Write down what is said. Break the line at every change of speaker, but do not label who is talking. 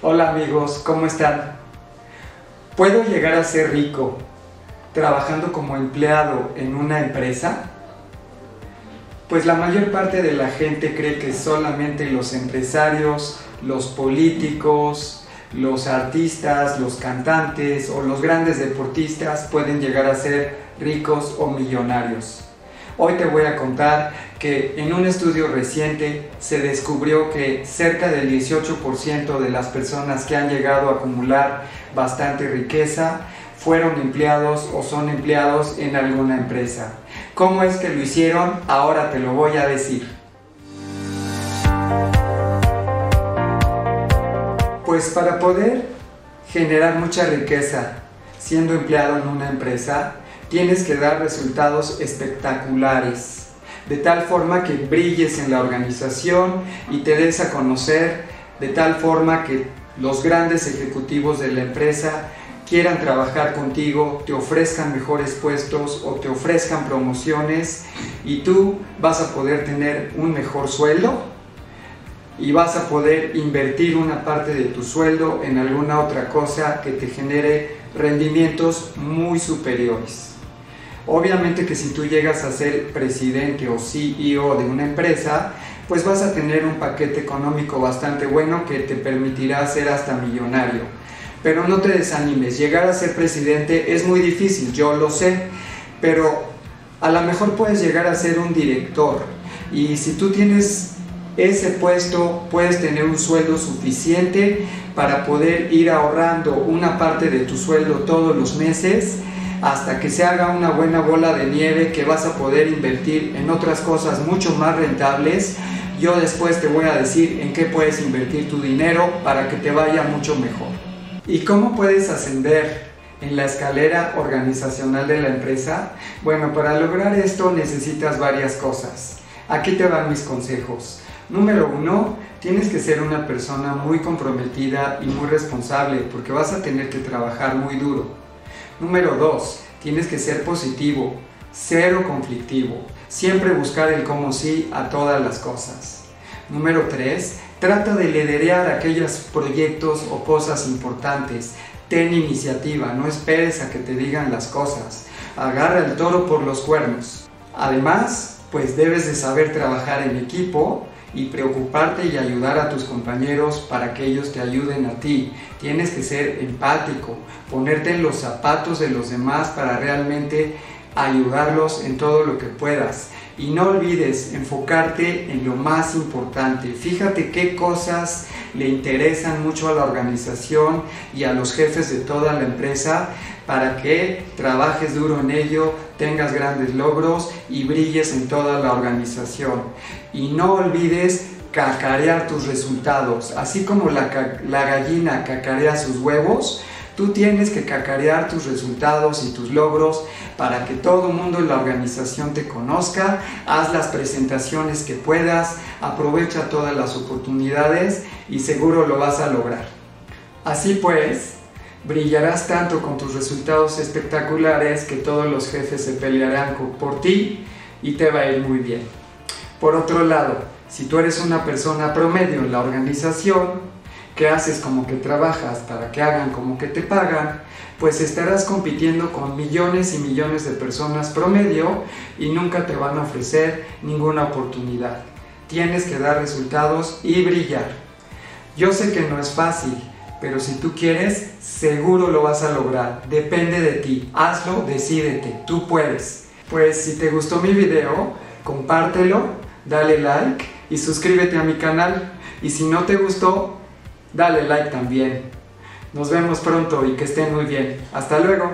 Hola amigos, ¿cómo están? ¿Puedo llegar a ser rico trabajando como empleado en una empresa? Pues la mayor parte de la gente cree que solamente los empresarios, los políticos, los artistas, los cantantes o los grandes deportistas pueden llegar a ser ricos o millonarios. Hoy te voy a contar que en un estudio reciente se descubrió que cerca del 18% de las personas que han llegado a acumular bastante riqueza fueron empleados o son empleados en alguna empresa. ¿Cómo es que lo hicieron? Ahora te lo voy a decir. Pues para poder generar mucha riqueza siendo empleado en una empresa, tienes que dar resultados espectaculares, de tal forma que brilles en la organización y te des a conocer, de tal forma que los grandes ejecutivos de la empresa quieran trabajar contigo, te ofrezcan mejores puestos o te ofrezcan promociones y tú vas a poder tener un mejor sueldo y vas a poder invertir una parte de tu sueldo en alguna otra cosa que te genere rendimientos muy superiores. Obviamente que si tú llegas a ser presidente o CEO de una empresa, pues vas a tener un paquete económico bastante bueno que te permitirá ser hasta millonario. Pero no te desanimes, llegar a ser presidente es muy difícil, yo lo sé, pero a lo mejor puedes llegar a ser un director y si tú tienes ese puesto puedes tener un sueldo suficiente para poder ir ahorrando una parte de tu sueldo todos los meses hasta que se haga una buena bola de nieve que vas a poder invertir en otras cosas mucho más rentables. Yo después te voy a decir en qué puedes invertir tu dinero para que te vaya mucho mejor. ¿Y cómo puedes ascender en la escalera organizacional de la empresa? Bueno, para lograr esto necesitas varias cosas. Aquí te van mis consejos. Número uno, tienes que ser una persona muy comprometida y muy responsable porque vas a tener que trabajar muy duro. Número 2. Tienes que ser positivo, cero conflictivo, siempre buscar el cómo sí a todas las cosas. Número 3. Trata de liderear aquellos proyectos o cosas importantes. Ten iniciativa, no esperes a que te digan las cosas. Agarra el toro por los cuernos. Además, pues debes de saber trabajar en equipo y preocuparte y ayudar a tus compañeros para que ellos te ayuden a ti. Tienes que ser empático, ponerte en los zapatos de los demás para realmente ayudarlos en todo lo que puedas. Y no olvides enfocarte en lo más importante. Fíjate qué cosas le interesan mucho a la organización y a los jefes de toda la empresa para que trabajes duro en ello, tengas grandes logros y brilles en toda la organización. Y no olvides cacarear tus resultados. Así como la, gallina cacarea sus huevos, Tú tienes que cacarear tus resultados y tus logros para que todo el mundo en la organización te conozca. Haz las presentaciones que puedas, aprovecha todas las oportunidades y seguro lo vas a lograr. Así pues, brillarás tanto con tus resultados espectaculares que todos los jefes se pelearán por ti y te va a ir muy bien. Por otro lado, si tú eres una persona promedio en la organización, que haces como que trabajas para que hagan como que te pagan, pues estarás compitiendo con millones y millones de personas promedio y nunca te van a ofrecer ninguna oportunidad. Tienes que dar resultados y brillar. Yo sé que no es fácil, pero si tú quieres, seguro lo vas a lograr. Depende de ti. Hazlo, decídete. Tú puedes. Pues si te gustó mi video, compártelo, dale like y suscríbete a mi canal. Y si no te gustó, dale like también. Nos vemos pronto y que estén muy bien. Hasta luego.